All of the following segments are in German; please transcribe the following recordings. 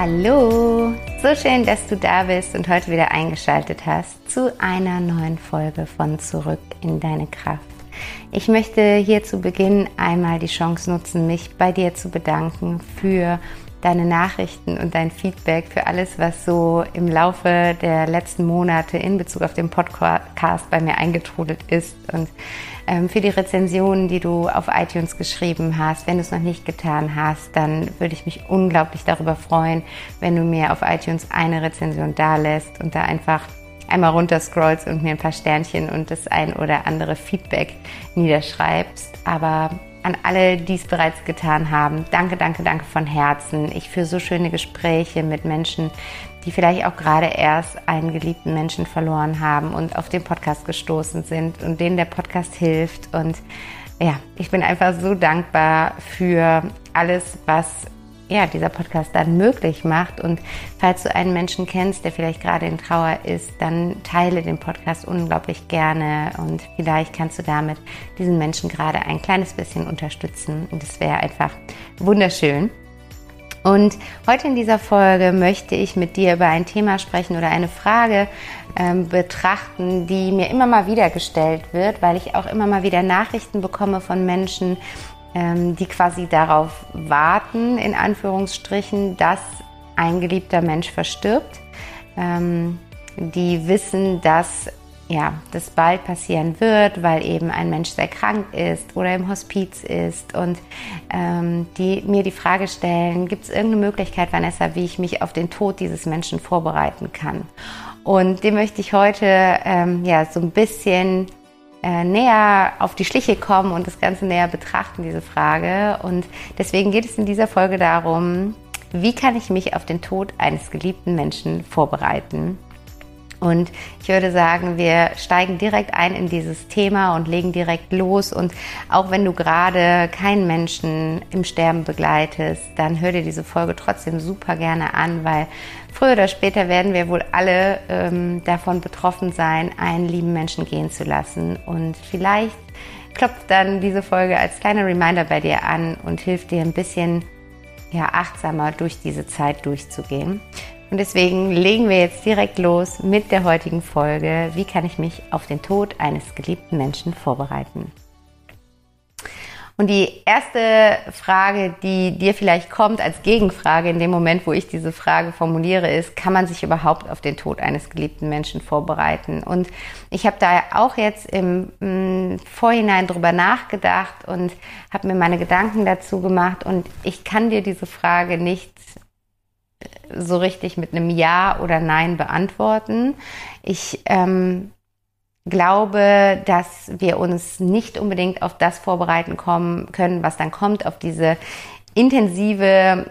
Hallo, so schön, dass du da bist und heute wieder eingeschaltet hast zu einer neuen Folge von Zurück in deine Kraft. Ich möchte hier zu Beginn einmal die Chance nutzen, mich bei dir zu bedanken für deine Nachrichten und dein Feedback für alles, was so im Laufe der letzten Monate in Bezug auf den Podcast bei mir eingetrudelt ist und ähm, für die Rezensionen, die du auf iTunes geschrieben hast. Wenn du es noch nicht getan hast, dann würde ich mich unglaublich darüber freuen, wenn du mir auf iTunes eine Rezension da lässt und da einfach einmal runterscrollst und mir ein paar Sternchen und das ein oder andere Feedback niederschreibst. Aber an alle, die es bereits getan haben, danke, danke, danke von Herzen. Ich führe so schöne Gespräche mit Menschen, die vielleicht auch gerade erst einen geliebten Menschen verloren haben und auf den Podcast gestoßen sind und denen der Podcast hilft. Und ja, ich bin einfach so dankbar für alles, was ja, dieser Podcast dann möglich macht. Und falls du einen Menschen kennst, der vielleicht gerade in Trauer ist, dann teile den Podcast unglaublich gerne und vielleicht kannst du damit diesen Menschen gerade ein kleines bisschen unterstützen. Und es wäre einfach wunderschön. Und heute in dieser Folge möchte ich mit dir über ein Thema sprechen oder eine Frage ähm, betrachten, die mir immer mal wieder gestellt wird, weil ich auch immer mal wieder Nachrichten bekomme von Menschen, die quasi darauf warten, in Anführungsstrichen, dass ein geliebter Mensch verstirbt. Ähm, die wissen, dass ja, das bald passieren wird, weil eben ein Mensch sehr krank ist oder im Hospiz ist und ähm, die mir die Frage stellen, gibt es irgendeine Möglichkeit, Vanessa, wie ich mich auf den Tod dieses Menschen vorbereiten kann? Und dem möchte ich heute ähm, ja so ein bisschen näher auf die Schliche kommen und das Ganze näher betrachten, diese Frage. Und deswegen geht es in dieser Folge darum, wie kann ich mich auf den Tod eines geliebten Menschen vorbereiten? Und ich würde sagen, wir steigen direkt ein in dieses Thema und legen direkt los. Und auch wenn du gerade keinen Menschen im Sterben begleitest, dann hör dir diese Folge trotzdem super gerne an, weil früher oder später werden wir wohl alle ähm, davon betroffen sein, einen lieben Menschen gehen zu lassen. Und vielleicht klopft dann diese Folge als kleiner Reminder bei dir an und hilft dir ein bisschen ja, achtsamer durch diese Zeit durchzugehen. Und deswegen legen wir jetzt direkt los mit der heutigen Folge. Wie kann ich mich auf den Tod eines geliebten Menschen vorbereiten? Und die erste Frage, die dir vielleicht kommt als Gegenfrage in dem Moment, wo ich diese Frage formuliere, ist, kann man sich überhaupt auf den Tod eines geliebten Menschen vorbereiten? Und ich habe da auch jetzt im, mm, Vorhinein drüber nachgedacht und habe mir meine Gedanken dazu gemacht und ich kann dir diese Frage nicht so richtig mit einem Ja oder Nein beantworten. Ich ähm, glaube, dass wir uns nicht unbedingt auf das vorbereiten kommen können, was dann kommt, auf diese intensive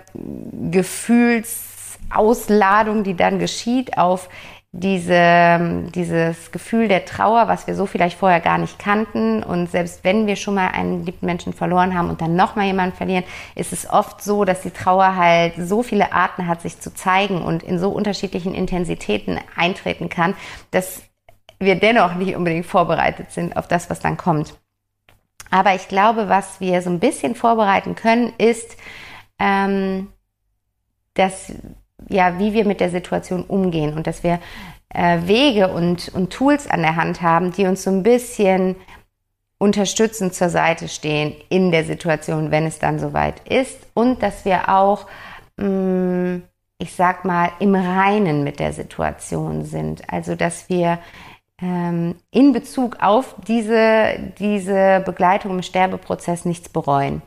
Gefühlsausladung, die dann geschieht, auf diese, dieses Gefühl der Trauer, was wir so vielleicht vorher gar nicht kannten. Und selbst wenn wir schon mal einen geliebten Menschen verloren haben und dann nochmal jemanden verlieren, ist es oft so, dass die Trauer halt so viele Arten hat, sich zu zeigen und in so unterschiedlichen Intensitäten eintreten kann, dass wir dennoch nicht unbedingt vorbereitet sind auf das, was dann kommt. Aber ich glaube, was wir so ein bisschen vorbereiten können, ist, ähm, dass ja, wie wir mit der Situation umgehen und dass wir äh, Wege und, und Tools an der Hand haben, die uns so ein bisschen unterstützend zur Seite stehen in der Situation, wenn es dann soweit ist und dass wir auch mh, mm, ich sag mal, im Reinen mit der Situation sind. Also, dass wir in Bezug auf diese, diese Begleitung im Sterbeprozess nichts bereuen.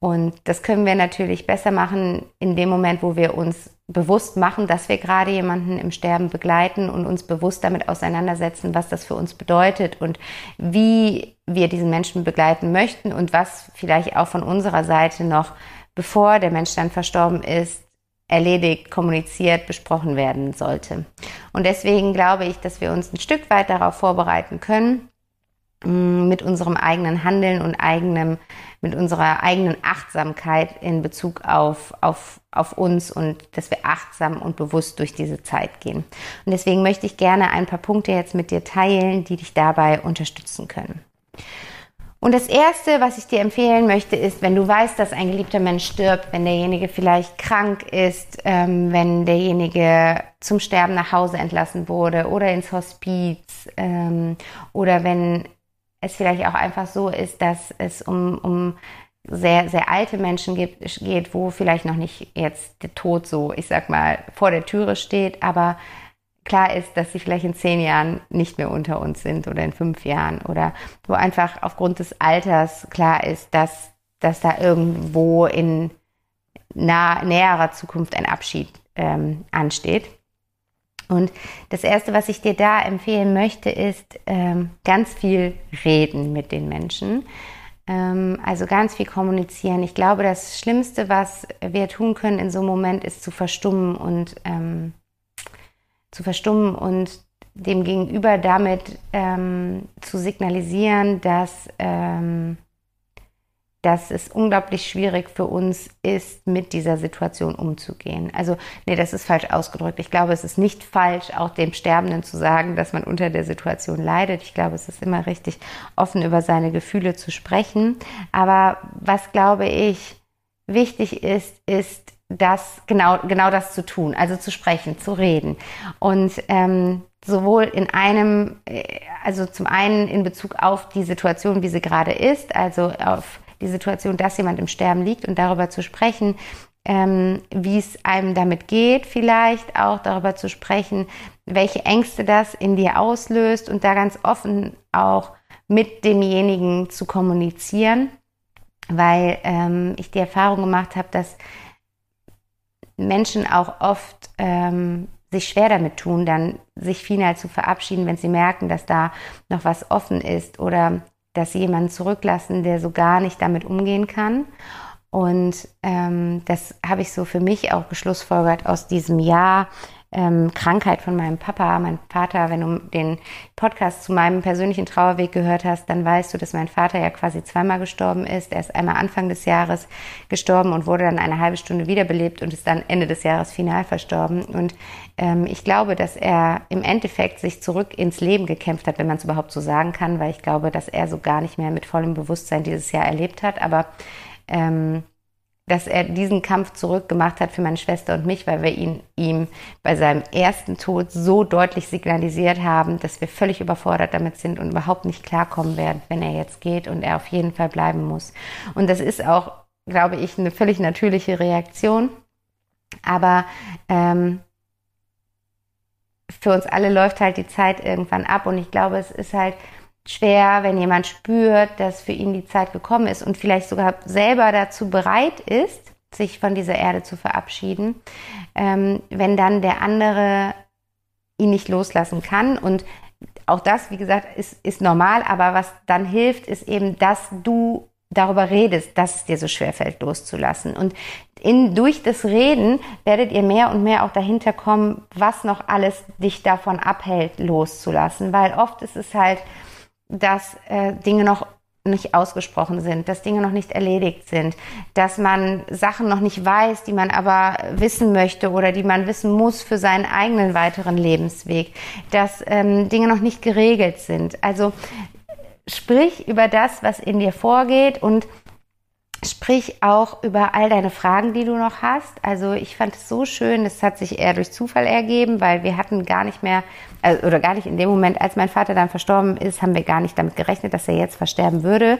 Und das können wir natürlich besser machen in dem Moment, wo wir uns bewusst machen, dass wir gerade jemanden im Sterben begleiten und uns bewusst damit auseinandersetzen, was das für uns bedeutet und wie wir diesen Menschen begleiten möchten und was vielleicht auch von unserer Seite noch, bevor der Mensch dann verstorben ist, erledigt, kommuniziert, besprochen werden sollte. Und deswegen glaube ich, dass wir uns ein Stück weit darauf vorbereiten können, mm, mit unserem eigenen Handeln und eigenem, mit unserer eigenen Achtsamkeit in Bezug auf, auf, auf uns und dass wir achtsam und bewusst durch diese Zeit gehen. Und deswegen möchte ich gerne ein paar Punkte jetzt mit dir teilen, die dich dabei unterstützen können. Und das Erste, was ich dir empfehlen möchte, ist, wenn du weißt, dass ein geliebter Mensch stirbt, wenn derjenige vielleicht krank ist, ähm, wenn derjenige zum Sterben nach Hause entlassen wurde oder ins Hospiz ähm, oder wenn es vielleicht auch einfach so ist, dass es um, um sehr, sehr alte Menschen gibt, geht, wo vielleicht noch nicht jetzt der Tod so, ich sag mal, vor der Türe steht, aber klar ist, dass sie vielleicht in zehn Jahren nicht mehr unter uns sind oder in fünf Jahren oder wo einfach aufgrund des Alters klar ist, dass, dass da irgendwo in nah, näherer Zukunft ein Abschied ähm, ansteht. Und das Erste, was ich dir da empfehlen möchte, ist ähm, ganz viel reden mit den Menschen. Ähm, also ganz viel kommunizieren. Ich glaube, das Schlimmste, was wir tun können in so einem Moment, ist zu verstummen und ähm, zu verstummen und dem Gegenüber damit ähm, zu signalisieren, dass, ähm, dass es unglaublich schwierig für uns ist, mit dieser Situation umzugehen. Also, nee, das ist falsch ausgedrückt. Ich glaube, es ist nicht falsch, auch dem Sterbenden zu sagen, dass man unter der Situation leidet. Ich glaube, es ist immer richtig, offen über seine Gefühle zu sprechen. Aber was, glaube ich, wichtig ist, ist, das genau genau das zu tun, also zu sprechen, zu reden. Und ähm, sowohl in einem, äh, also zum einen in Bezug auf die Situation, wie sie gerade ist, also auf die Situation, dass jemand im Sterben liegt und darüber zu sprechen, ähm, wie es einem damit geht, vielleicht auch darüber zu sprechen, welche Ängste das in dir auslöst und da ganz offen auch mit demjenigen zu kommunizieren, weil ähm, ich die Erfahrung gemacht habe, dass Menschen auch oft ähm, sich schwer damit tun, dann sich final zu verabschieden, wenn sie merken, dass da noch was offen ist oder dass sie jemanden zurücklassen, der so gar nicht damit umgehen kann. Und ähm, das habe ich so für mich auch geschlussfolgert aus diesem Jahr ähm, Krankheit von meinem Papa, mein Vater. Wenn du den Podcast zu meinem persönlichen Trauerweg gehört hast, dann weißt du, dass mein Vater ja quasi zweimal gestorben ist. Er ist einmal Anfang des Jahres gestorben und wurde dann eine halbe Stunde wiederbelebt und ist dann Ende des Jahres final verstorben. Und ähm, ich glaube, dass er im Endeffekt sich zurück ins Leben gekämpft hat, wenn man es überhaupt so sagen kann, weil ich glaube, dass er so gar nicht mehr mit vollem Bewusstsein dieses Jahr erlebt hat. Aber ähm, dass er diesen Kampf zurückgemacht hat für meine Schwester und mich, weil wir ihn ihm bei seinem ersten Tod so deutlich signalisiert haben, dass wir völlig überfordert damit sind und überhaupt nicht klarkommen werden, wenn er jetzt geht und er auf jeden Fall bleiben muss. Und das ist auch, glaube ich, eine völlig natürliche Reaktion. Aber ähm, für uns alle läuft halt die Zeit irgendwann ab und ich glaube, es ist halt schwer, wenn jemand spürt, dass für ihn die Zeit gekommen ist und vielleicht sogar selber dazu bereit ist, sich von dieser Erde zu verabschieden, ähm, wenn dann der andere ihn nicht loslassen kann. Und auch das, wie gesagt, ist, ist normal, aber was dann hilft, ist eben, dass du darüber redest, dass es dir so schwer fällt, loszulassen. Und in, durch das Reden werdet ihr mehr und mehr auch dahinter kommen, was noch alles dich davon abhält, loszulassen. Weil oft ist es halt, dass äh, Dinge noch nicht ausgesprochen sind, dass Dinge noch nicht erledigt sind, dass man Sachen noch nicht weiß, die man aber wissen möchte oder die man wissen muss für seinen eigenen weiteren Lebensweg, dass ähm, Dinge noch nicht geregelt sind. Also sprich über das, was in dir vorgeht und Sprich auch über all deine Fragen, die du noch hast. Also ich fand es so schön, es hat sich eher durch Zufall ergeben, weil wir hatten gar nicht mehr, also, oder gar nicht in dem Moment, als mein Vater dann verstorben ist, haben wir gar nicht damit gerechnet, dass er jetzt versterben würde.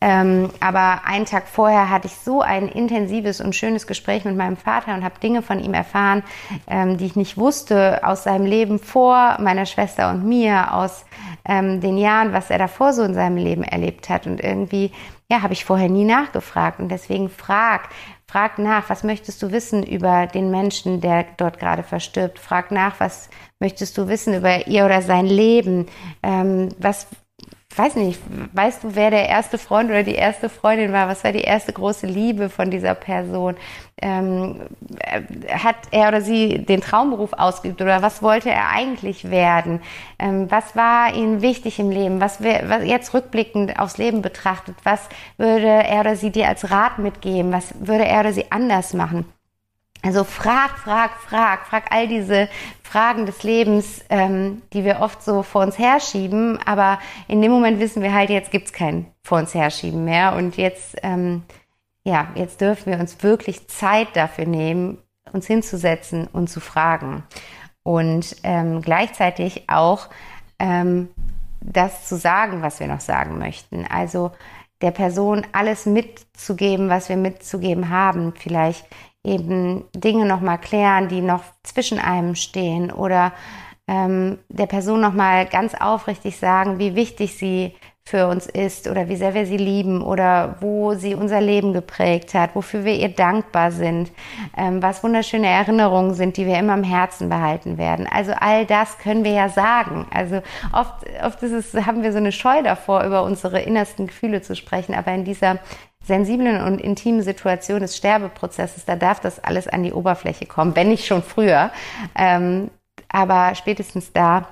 Ähm, aber einen Tag vorher hatte ich so ein intensives und schönes Gespräch mit meinem Vater und habe Dinge von ihm erfahren, ähm, die ich nicht wusste aus seinem Leben vor meiner Schwester und mir, aus ähm, den Jahren, was er davor so in seinem Leben erlebt hat. Und irgendwie ja, habe ich vorher nie nachgefragt. Und deswegen frag, frag nach, was möchtest du wissen über den Menschen, der dort gerade verstirbt? Frag nach, was möchtest du wissen über ihr oder sein Leben? Ähm, was, weiß nicht, weißt du, wer der erste Freund oder die erste Freundin war? Was war die erste große Liebe von dieser Person? Ähm, hat er oder sie den Traumberuf ausgeübt oder was wollte er eigentlich werden? Ähm, was war ihm wichtig im Leben? Was, was jetzt rückblickend aufs Leben betrachtet? Was würde er oder sie dir als Rat mitgeben? Was würde er oder sie anders machen? Also frag, frag, frag, frag all diese Fragen des Lebens, ähm, die wir oft so vor uns herschieben, aber in dem Moment wissen wir halt, jetzt gibt's kein vor uns herschieben mehr und jetzt, ähm, ja, jetzt dürfen wir uns wirklich Zeit dafür nehmen, uns hinzusetzen und zu fragen und ähm, gleichzeitig auch ähm, das zu sagen, was wir noch sagen möchten. Also der Person alles mitzugeben, was wir mitzugeben haben. Vielleicht eben Dinge nochmal klären, die noch zwischen einem stehen oder ähm, der Person nochmal ganz aufrichtig sagen, wie wichtig sie für uns ist oder wie sehr wir sie lieben oder wo sie unser Leben geprägt hat, wofür wir ihr dankbar sind, ähm, was wunderschöne Erinnerungen sind, die wir immer im Herzen behalten werden. Also all das können wir ja sagen. Also oft, oft ist es, haben wir so eine Scheu davor, über unsere innersten Gefühle zu sprechen, aber in dieser sensiblen und intimen Situation des Sterbeprozesses, da darf das alles an die Oberfläche kommen, wenn nicht schon früher. Ähm, aber spätestens da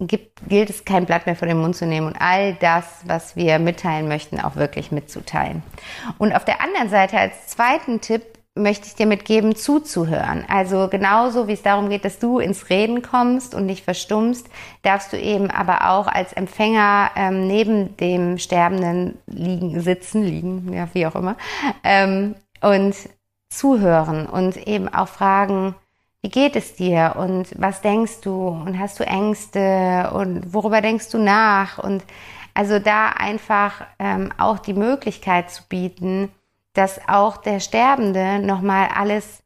gibt, gilt es, kein Blatt mehr vor den Mund zu nehmen und all das, was wir mitteilen möchten, auch wirklich mitzuteilen. Und auf der anderen Seite als zweiten Tipp möchte ich dir mitgeben, zuzuhören. Also genauso wie es darum geht, dass du ins Reden kommst und nicht verstummst, darfst du eben aber auch als Empfänger ähm, neben dem Sterbenden liegen, sitzen, liegen, ja, wie auch immer, ähm, und zuhören und eben auch fragen, wie geht es dir und was denkst du und hast du Ängste und worüber denkst du nach und also da einfach ähm, auch die Möglichkeit zu bieten, dass auch der Sterbende nochmal alles,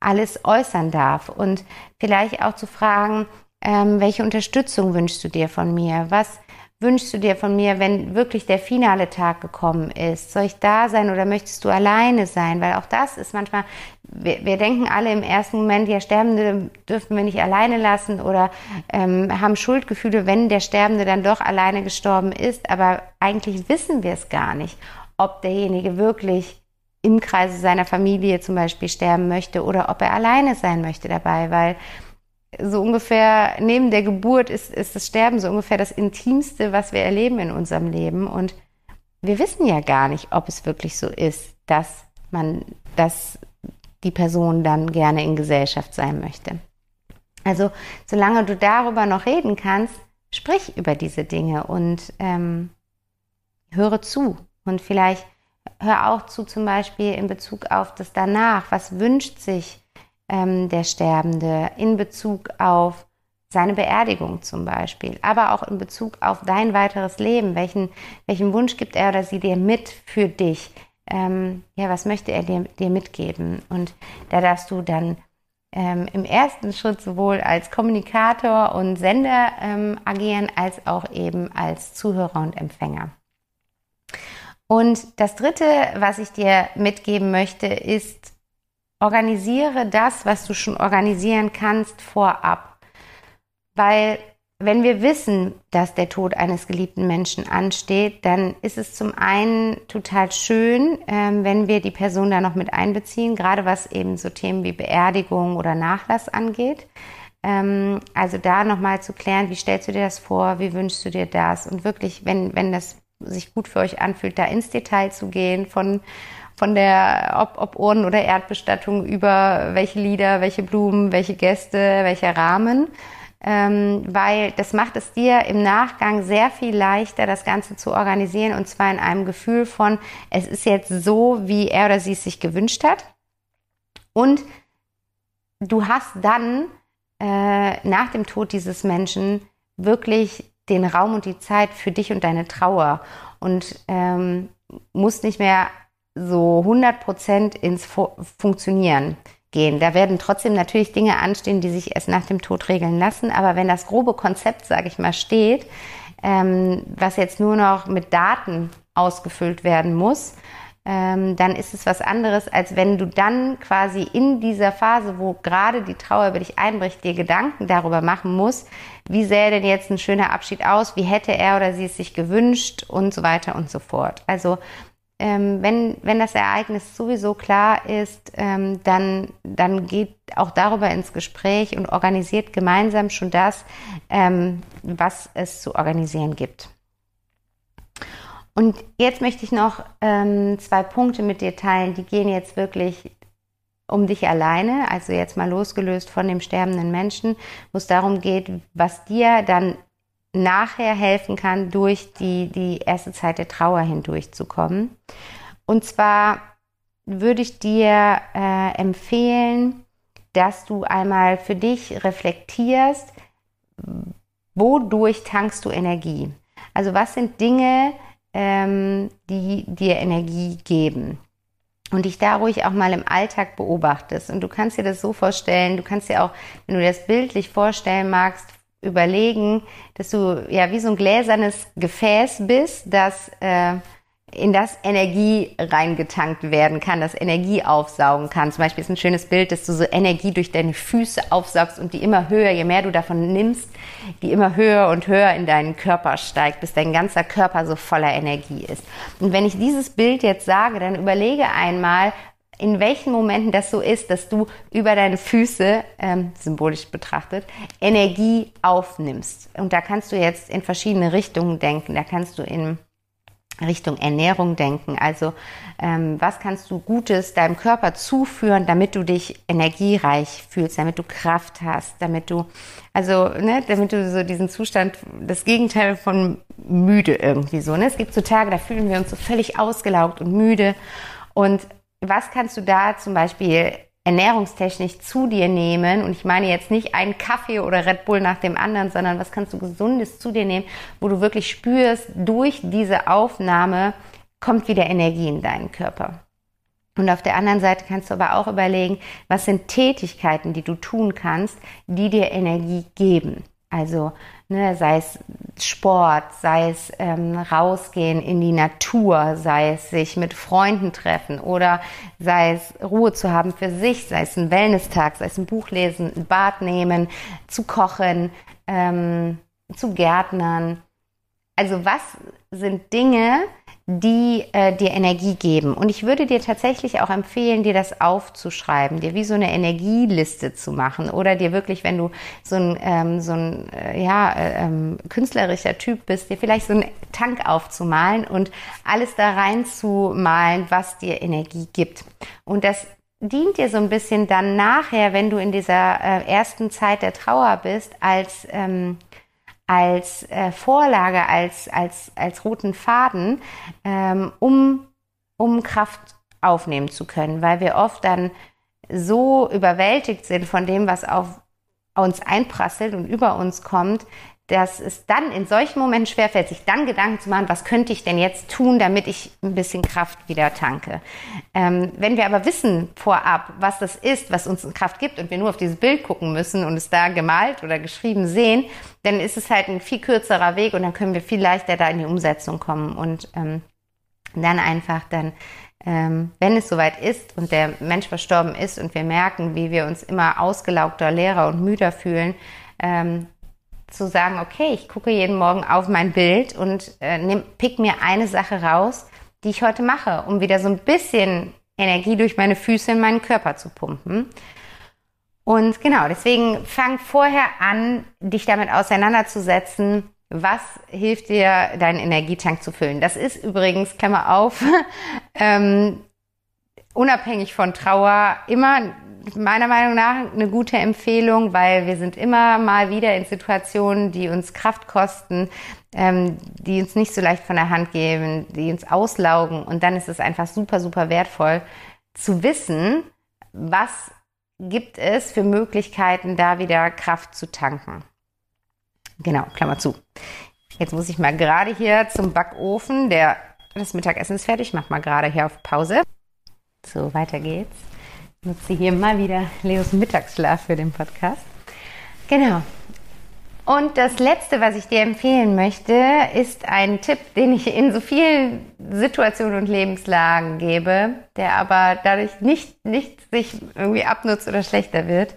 alles äußern darf und vielleicht auch zu fragen, ähm, welche Unterstützung wünschst du dir von mir? Was wünschst du dir von mir, wenn wirklich der finale Tag gekommen ist? Soll ich da sein oder möchtest du alleine sein? Weil auch das ist manchmal, wir, wir denken alle im ersten Moment, ja, Sterbende dürfen wir nicht alleine lassen oder ähm, haben Schuldgefühle, wenn der Sterbende dann doch alleine gestorben ist. Aber eigentlich wissen wir es gar nicht, ob derjenige wirklich im Kreise seiner Familie zum Beispiel sterben möchte oder ob er alleine sein möchte dabei, weil so ungefähr neben der Geburt ist, ist das Sterben so ungefähr das Intimste, was wir erleben in unserem Leben. Und wir wissen ja gar nicht, ob es wirklich so ist, dass man, dass die Person dann gerne in Gesellschaft sein möchte. Also solange du darüber noch reden kannst, sprich über diese Dinge und ähm, höre zu. Und vielleicht hör auch zu zum Beispiel in Bezug auf das danach. Was wünscht sich ähm, der Sterbende in Bezug auf seine Beerdigung zum Beispiel, aber auch in Bezug auf dein weiteres Leben. Welchen, welchen Wunsch gibt er oder sie dir mit für dich? Ähm, ja, was möchte er dir, dir mitgeben? Und da darfst du dann ähm, im ersten Schritt sowohl als Kommunikator und Sender ähm, agieren, als auch eben als Zuhörer und Empfänger. Und das Dritte, was ich dir mitgeben möchte, ist, organisiere das, was du schon organisieren kannst, vorab. Weil wenn wir wissen, dass der Tod eines geliebten Menschen ansteht, dann ist es zum einen total schön, ähm, wenn wir die Person da noch mit einbeziehen, gerade was eben so Themen wie Beerdigung oder Nachlass angeht. Ähm, also da nochmal zu klären, wie stellst du dir das vor, wie wünschst du dir das und wirklich, wenn, wenn das sich gut für euch anfühlt, da ins Detail zu gehen von von der ob, ob Urnen- oder Erdbestattung über welche Lieder, welche Blumen, welche Gäste, welcher Rahmen. Ähm, weil das macht es dir im Nachgang sehr viel leichter, das Ganze zu organisieren und zwar in einem Gefühl von, es ist jetzt so, wie er oder sie es sich gewünscht hat. Und du hast dann äh, nach dem Tod dieses Menschen wirklich den Raum und die Zeit für dich und deine Trauer und ähm, musst nicht mehr so 100 Prozent ins Fu Funktionieren gehen. Da werden trotzdem natürlich Dinge anstehen, die sich erst nach dem Tod regeln lassen. Aber wenn das grobe Konzept, sage ich mal, steht, ähm, was jetzt nur noch mit Daten ausgefüllt werden muss, ähm, dann ist es was anderes, als wenn du dann quasi in dieser Phase, wo gerade die Trauer über dich einbricht, dir Gedanken darüber machen musst, wie sähe denn jetzt ein schöner Abschied aus, wie hätte er oder sie es sich gewünscht und so weiter und so fort. Also ähm, wenn, wenn das Ereignis sowieso klar ist, ähm, dann, dann geht auch darüber ins Gespräch und organisiert gemeinsam schon das, ähm, was es zu organisieren gibt. Und jetzt möchte ich noch ähm, zwei Punkte mit dir teilen, die gehen jetzt wirklich um dich alleine, also jetzt mal losgelöst von dem sterbenden Menschen, wo es darum geht, was dir dann nachher helfen kann, durch die, die erste Zeit der Trauer hindurchzukommen. Und zwar würde ich dir äh, empfehlen, dass du einmal für dich reflektierst, wodurch tankst du Energie? Also was sind Dinge, ähm, die dir Energie geben? Und dich da ruhig auch mal im Alltag beobachtest. Und du kannst dir das so vorstellen, du kannst dir auch, wenn du das bildlich vorstellen magst, überlegen, dass du ja wie so ein gläsernes Gefäß bist, das äh, in das Energie reingetankt werden kann, das Energie aufsaugen kann. Zum Beispiel ist ein schönes Bild, dass du so Energie durch deine Füße aufsaugst und die immer höher, je mehr du davon nimmst, die immer höher und höher in deinen Körper steigt, bis dein ganzer Körper so voller Energie ist. Und wenn ich dieses Bild jetzt sage, dann überlege einmal, in welchen Momenten das so ist, dass du über deine Füße, ähm, symbolisch betrachtet, Energie aufnimmst. Und da kannst du jetzt in verschiedene Richtungen denken. Da kannst du in Richtung Ernährung denken. Also ähm, was kannst du Gutes deinem Körper zuführen, damit du dich energiereich fühlst, damit du Kraft hast, damit du, also ne, damit du so diesen Zustand, das Gegenteil von müde irgendwie so. Ne? Es gibt so Tage, da fühlen wir uns so völlig ausgelaugt und müde. Und was kannst du da zum Beispiel ernährungstechnisch zu dir nehmen? Und ich meine jetzt nicht einen Kaffee oder Red Bull nach dem anderen, sondern was kannst du Gesundes zu dir nehmen, wo du wirklich spürst, durch diese Aufnahme kommt wieder Energie in deinen Körper. Und auf der anderen Seite kannst du aber auch überlegen, was sind Tätigkeiten, die du tun kannst, die dir Energie geben. Also ne, sei es Sport, sei es ähm, rausgehen in die Natur, sei es sich mit Freunden treffen oder sei es Ruhe zu haben für sich, sei es ein Wellness-Tag, sei es ein Buch lesen, ein Bad nehmen, zu kochen, ähm, zu Gärtnern. Also was sind Dinge, die äh, dir Energie geben. Und ich würde dir tatsächlich auch empfehlen, dir das aufzuschreiben, dir wie so eine Energieliste zu machen oder dir wirklich, wenn du so ein, ähm, so ein äh, ja, äh, ähm, künstlerischer Typ bist, dir vielleicht so einen Tank aufzumalen und alles da reinzumalen, was dir Energie gibt. Und das dient dir so ein bisschen dann nachher, wenn du in dieser äh, ersten Zeit der Trauer bist, als ähm, als äh, Vorlage, als, als, als roten Faden, ähm, um, um Kraft aufnehmen zu können, weil wir oft dann so überwältigt sind von dem, was auf uns einprasselt und über uns kommt, dass es dann in solchen Momenten schwerfällt, sich dann Gedanken zu machen, was könnte ich denn jetzt tun, damit ich ein bisschen Kraft wieder tanke. Ähm, wenn wir aber wissen vorab, was das ist, was uns Kraft gibt und wir nur auf dieses Bild gucken müssen und es da gemalt oder geschrieben sehen, dann ist es halt ein viel kürzerer Weg und dann können wir viel leichter da in die Umsetzung kommen und ähm, dann einfach dann ähm, wenn es soweit ist und der Mensch verstorben ist und wir merken, wie wir uns immer ausgelaugter, leerer und müder fühlen, ähm, zu sagen, okay, ich gucke jeden Morgen auf mein Bild und äh, nehm, pick mir eine Sache raus, die ich heute mache, um wieder so ein bisschen Energie durch meine Füße in meinen Körper zu pumpen. Und genau, deswegen fang vorher an, dich damit auseinanderzusetzen, was hilft dir, deinen Energietank zu füllen. Das ist übrigens, Klammer auf, ähm, unabhängig von Trauer immer meiner Meinung nach eine gute Empfehlung, weil wir sind immer mal wieder in Situationen, die uns Kraft kosten, ähm, die uns nicht so leicht von der Hand geben, die uns auslaugen. Und dann ist es einfach super, super wertvoll zu wissen, was gibt es für Möglichkeiten, da wieder Kraft zu tanken. Genau, Klammer zu. Jetzt muss ich mal gerade hier zum Backofen. Der, das Mittagessen ist fertig. Ich mach mal gerade hier auf Pause. So, weiter geht's nutze hier mal wieder Leos Mittagsschlaf für den Podcast. Genau. Und das Letzte, was ich dir empfehlen möchte, ist ein Tipp, den ich in so vielen Situationen und Lebenslagen gebe, der aber dadurch nicht, nicht sich irgendwie abnutzt oder schlechter wird.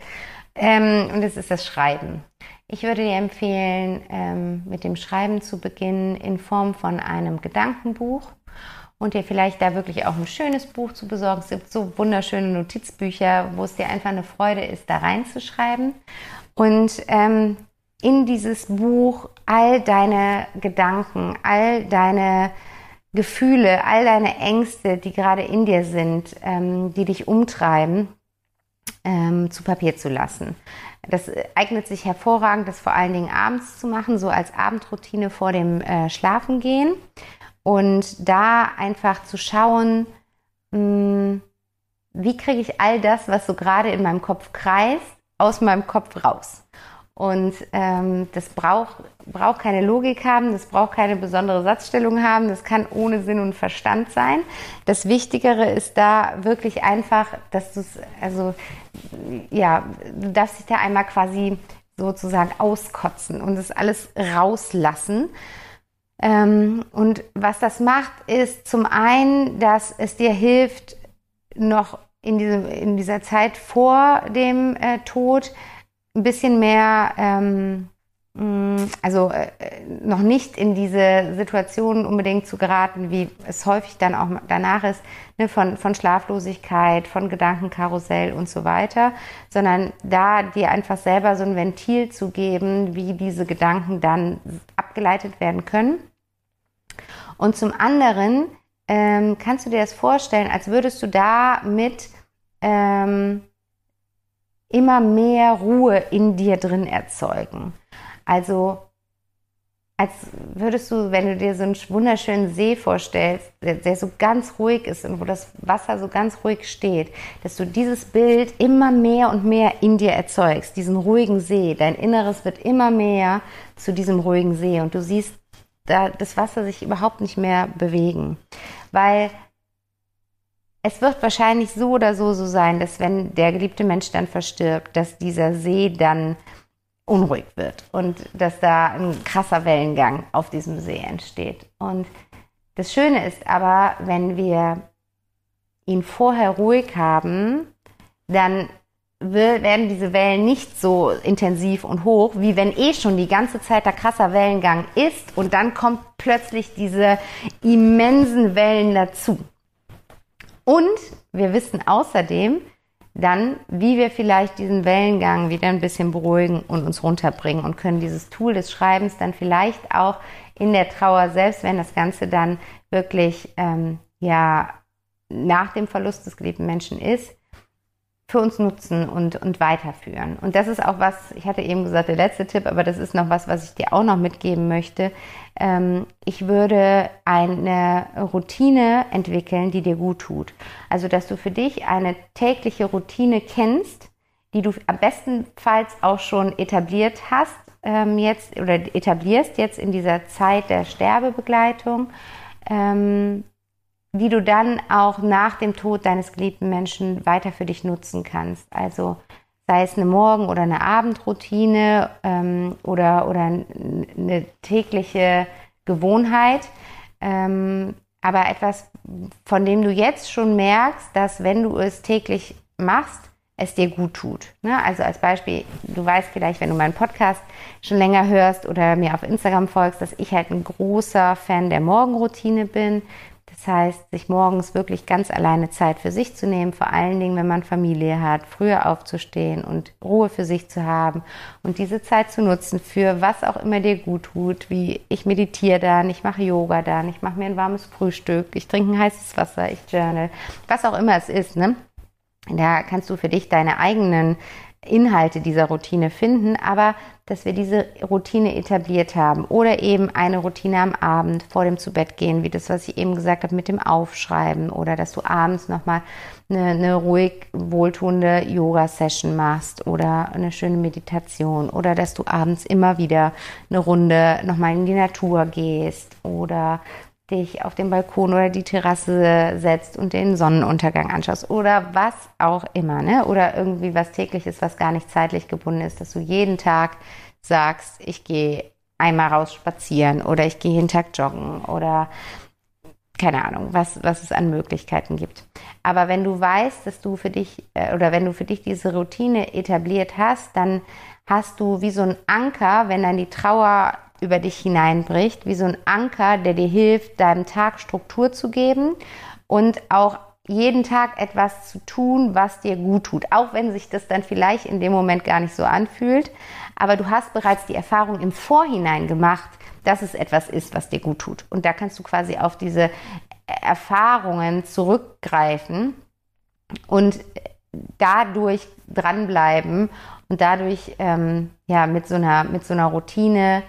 Ähm, und es ist das Schreiben. Ich würde dir empfehlen, ähm, mit dem Schreiben zu beginnen in Form von einem Gedankenbuch und dir vielleicht da wirklich auch ein schönes Buch zu besorgen. Es gibt so wunderschöne Notizbücher, wo es dir einfach eine Freude ist, da reinzuschreiben. Und ähm, in dieses Buch all deine Gedanken, all deine Gefühle, all deine Ängste, die gerade in dir sind, ähm, die dich umtreiben, ähm, zu Papier zu lassen. Das eignet sich hervorragend, das vor allen Dingen abends zu machen, so als Abendroutine vor dem äh, Schlafengehen. Und da einfach zu schauen, hm, wie kriege ich all das, was so gerade in meinem Kopf kreist, aus meinem Kopf raus. Und ähm, das braucht, braucht keine Logik haben, das braucht keine besondere Satzstellung haben, das kann ohne Sinn und Verstand sein. Das Wichtigere ist da wirklich einfach, dass du es, also ja, du darfst dich da einmal quasi sozusagen auskotzen und das alles rauslassen. Ähm, und was das macht, ist zum einen, dass es dir hilft, noch in, diesem, in dieser Zeit vor dem äh, Tod ein bisschen mehr, ähm, mh, also äh, noch nicht in diese Situation unbedingt zu geraten, wie es häufig dann auch danach ist, ne, von, von Schlaflosigkeit, von Gedankenkarussell und so weiter, sondern da dir einfach selber so ein Ventil zu geben, wie diese Gedanken dann abgeleitet werden können. Und zum anderen ähm, kannst du dir das vorstellen, als würdest du da mit ähm, immer mehr Ruhe in dir drin erzeugen. Also als würdest du, wenn du dir so einen wunderschönen See vorstellst, der, der, so ganz ruhig ist und wo das Wasser so ganz ruhig steht, dass du dieses Bild immer mehr und mehr in dir erzeugst, diesen ruhigen See. Dein Inneres wird immer mehr zu diesem ruhigen See und du siehst da das Wasser sich überhaupt nicht mehr bewegen. Weil es wird wahrscheinlich so oder so so sein, dass wenn der geliebte Mensch dann verstirbt, dass dieser See dann unruhig wird und dass da ein krasser Wellengang auf diesem See entsteht. Und das Schöne ist aber, wenn wir ihn vorher ruhig haben, dann werden diese Wellen nicht so intensiv und hoch, wie wenn eh schon die ganze Zeit der krasser Wellengang ist und dann kommt plötzlich diese immensen Wellen dazu. Und wir wissen außerdem dann, wie wir vielleicht diesen Wellengang wieder ein bisschen beruhigen und uns runterbringen und können dieses Tool des Schreibens dann vielleicht auch in der Trauer, selbst wenn das Ganze dann wirklich ähm, ja nach dem Verlust des geliebten Menschen ist, für uns nutzen und, und weiterführen. Und das ist auch was, ich hatte eben gesagt, der letzte Tipp, aber das ist noch was, was ich dir auch noch mitgeben möchte. Ähm, ich würde eine Routine entwickeln, die dir gut tut. Also, dass du für dich eine tägliche Routine kennst, die du am bestenfalls auch schon etabliert hast, ähm, jetzt oder etablierst jetzt in dieser Zeit der Sterbebegleitung. Ähm, die du dann auch nach dem Tod deines geliebten Menschen weiter für dich nutzen kannst. Also sei es eine Morgen- oder eine Abendroutine ähm, oder, oder eine tägliche Gewohnheit. Ähm, aber etwas, von dem du jetzt schon merkst, dass wenn du es täglich machst, es dir gut tut. Ne? Also als Beispiel, du weißt vielleicht, wenn du meinen Podcast schon länger hörst oder mir auf Instagram folgst, dass ich halt ein großer Fan der Morgenroutine bin. Das heißt, sich morgens wirklich ganz alleine Zeit für sich zu nehmen, vor allen Dingen, wenn man Familie hat, früher aufzustehen und Ruhe für sich zu haben und diese Zeit zu nutzen für was auch immer dir gut tut, wie ich meditiere dann, ich mache Yoga dann, ich mache mir ein warmes Frühstück, ich trinke ein heißes Wasser, ich journal, was auch immer es ist, ne? Da kannst du für dich deine eigenen Inhalte dieser Routine finden, aber dass wir diese Routine etabliert haben oder eben eine Routine am Abend vor dem Zubettgehen, wie das, was ich eben gesagt habe mit dem Aufschreiben oder dass du abends nochmal eine, eine ruhig wohltuende Yoga-Session machst oder eine schöne Meditation oder dass du abends immer wieder eine Runde nochmal in die Natur gehst oder dich auf den Balkon oder die Terrasse setzt und den Sonnenuntergang anschaust oder was auch immer, ne? Oder irgendwie was tägliches, was gar nicht zeitlich gebunden ist, dass du jeden Tag sagst, ich gehe einmal raus spazieren oder ich gehe jeden Tag joggen oder keine Ahnung, was, was es an Möglichkeiten gibt. Aber wenn du weißt, dass du für dich äh, oder wenn du für dich diese Routine etabliert hast, dann hast du wie so ein Anker, wenn dann die Trauer über dich hineinbricht, wie so ein Anker, der dir hilft, deinem Tag Struktur zu geben und auch jeden Tag etwas zu tun, was dir gut tut, auch wenn sich das dann vielleicht in dem Moment gar nicht so anfühlt, aber du hast bereits die Erfahrung im Vorhinein gemacht, dass es etwas ist, was dir gut tut. Und da kannst du quasi auf diese Erfahrungen zurückgreifen und dadurch dranbleiben und dadurch ähm, ja mit so einer mit so einer Routine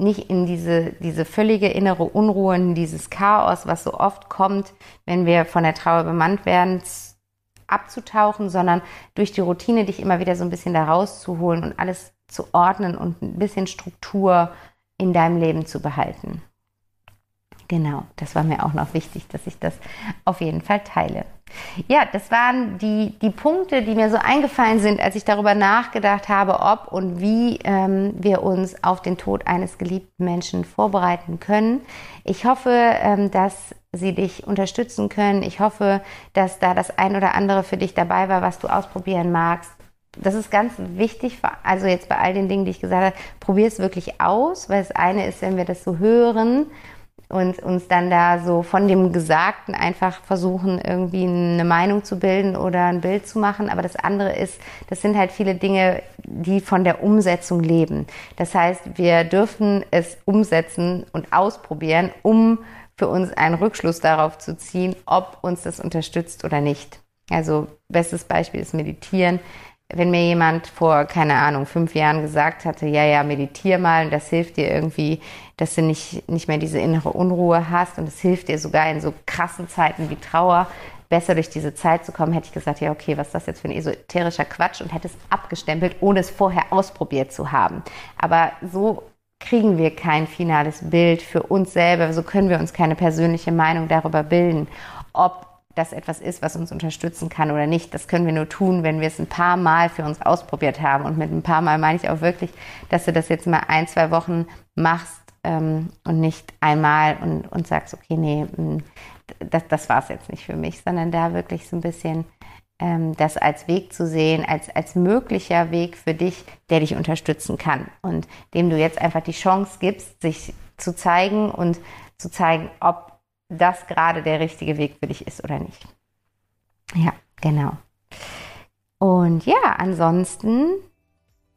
nicht in diese, diese völlige innere Unruhe, in dieses Chaos, was so oft kommt, wenn wir von der Trauer bemannt werden, abzutauchen, sondern durch die Routine dich immer wieder so ein bisschen da rauszuholen und alles zu ordnen und ein bisschen Struktur in deinem Leben zu behalten. Genau, das war mir auch noch wichtig, dass ich das auf jeden Fall teile. Ja, das waren die, die Punkte, die mir so eingefallen sind, als ich darüber nachgedacht habe, ob und wie ähm, wir uns auf den Tod eines geliebten Menschen vorbereiten können. Ich hoffe, ähm, dass sie dich unterstützen können. Ich hoffe, dass da das ein oder andere für dich dabei war, was du ausprobieren magst. Das ist ganz wichtig, also jetzt bei all den Dingen, die ich gesagt habe, probier es wirklich aus, weil das eine ist, wenn wir das so hören, und uns dann da so von dem Gesagten einfach versuchen, irgendwie eine Meinung zu bilden oder ein Bild zu machen. Aber das andere ist, das sind halt viele Dinge, die von der Umsetzung leben. Das heißt, wir dürfen es umsetzen und ausprobieren, um für uns einen Rückschluss darauf zu ziehen, ob uns das unterstützt oder nicht. Also bestes Beispiel ist Meditieren wenn mir jemand vor, keine Ahnung, fünf Jahren gesagt hatte, ja, ja, meditier mal und das hilft dir irgendwie, dass du nicht, nicht mehr diese innere Unruhe hast und es hilft dir sogar in so krassen Zeiten wie Trauer, besser durch diese Zeit zu kommen, hätte ich gesagt, ja, okay, was ist das jetzt für ein esoterischer Quatsch und hätte es abgestempelt, ohne es vorher ausprobiert zu haben. Aber so kriegen wir kein finales Bild für uns selber, so können wir uns keine persönliche Meinung darüber bilden, ob das etwas ist, was uns unterstützen kann oder nicht. Das können wir nur tun, wenn wir es ein paar Mal für uns ausprobiert haben. Und mit ein paar Mal meine ich auch wirklich, dass du das jetzt mal ein, zwei Wochen machst ähm, und nicht einmal und, und sagst, okay, nee, hm, das, das war es jetzt nicht für mich, sondern da wirklich so ein bisschen ähm, das als Weg zu sehen, als, als möglicher Weg für dich, der dich unterstützen kann und dem du jetzt einfach die Chance gibst, sich zu zeigen und zu zeigen, ob das gerade der richtige Weg für dich ist oder nicht. Ja, genau. Und ja, ansonsten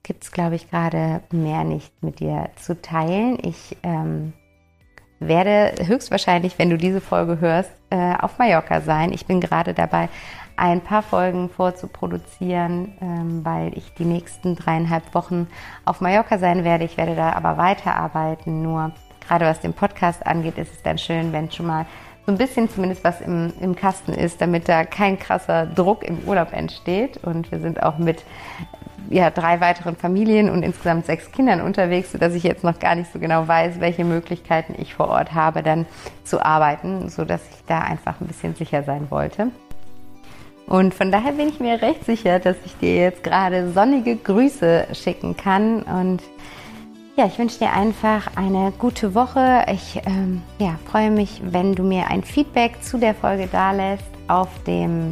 gibt es, glaube ich, gerade mehr nicht mit dir zu teilen. Ich ähm, werde höchstwahrscheinlich, wenn du diese Folge hörst, äh, auf Mallorca sein. Ich bin gerade dabei, ein paar Folgen vorzuproduzieren, ähm, weil ich die nächsten dreieinhalb Wochen auf Mallorca sein werde. Ich werde da aber weiterarbeiten, nur gerade was den Podcast angeht, ist es dann schön, wenn schon mal so ein bisschen zumindest was im, im Kasten ist, damit da kein krasser Druck im Urlaub entsteht. Und wir sind auch mit ja, drei weiteren Familien und insgesamt sechs Kindern unterwegs, sodass ich jetzt noch gar nicht so genau weiß, welche Möglichkeiten ich vor Ort habe, dann zu arbeiten, sodass ich da einfach ein bisschen sicher sein wollte. Und von daher bin ich mir recht sicher, dass ich dir jetzt gerade sonnige Grüße schicken kann und ja, ich wünsche dir einfach eine gute Woche. Ich ähm, ja, freue mich, wenn du mir ein Feedback zu der Folge da lässt auf dem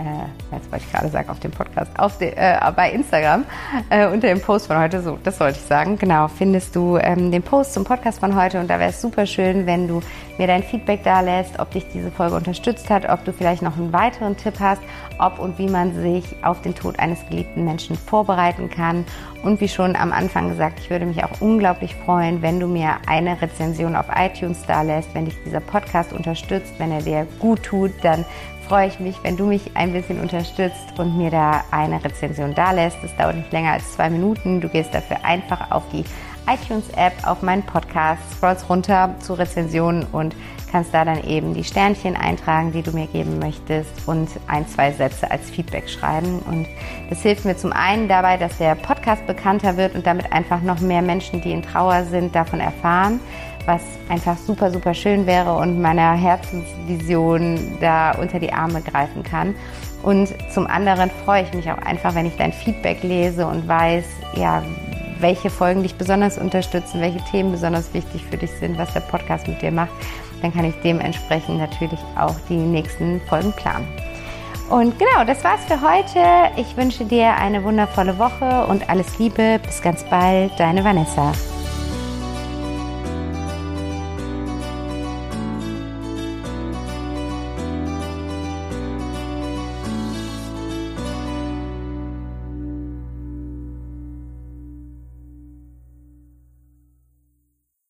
äh, jetzt wollte ich gerade sagen, auf dem Podcast, auf de, äh, bei Instagram, äh, unter dem Post von heute, so, das wollte ich sagen, genau, findest du ähm, den Post zum Podcast von heute und da wäre es super schön, wenn du mir dein Feedback da lässt, ob dich diese Folge unterstützt hat, ob du vielleicht noch einen weiteren Tipp hast, ob und wie man sich auf den Tod eines geliebten Menschen vorbereiten kann. Und wie schon am Anfang gesagt, ich würde mich auch unglaublich freuen, wenn du mir eine Rezension auf iTunes da lässt, wenn dich dieser Podcast unterstützt, wenn er dir gut tut, dann freue ich mich, wenn du mich ein bisschen unterstützt und mir da eine Rezension da lässt. Das dauert nicht länger als zwei Minuten. Du gehst dafür einfach auf die iTunes-App, auf meinen Podcast, scrollst runter zu Rezensionen und kannst da dann eben die Sternchen eintragen, die du mir geben möchtest und ein, zwei Sätze als Feedback schreiben. Und das hilft mir zum einen dabei, dass der Podcast bekannter wird und damit einfach noch mehr Menschen, die in Trauer sind, davon erfahren was einfach super, super schön wäre und meiner Herzensvision da unter die Arme greifen kann. Und zum anderen freue ich mich auch einfach, wenn ich dein Feedback lese und weiß, ja, welche Folgen dich besonders unterstützen, welche Themen besonders wichtig für dich sind, was der Podcast mit dir macht. Dann kann ich dementsprechend natürlich auch die nächsten Folgen planen. Und genau, das war's für heute. Ich wünsche dir eine wundervolle Woche und alles Liebe. Bis ganz bald, deine Vanessa.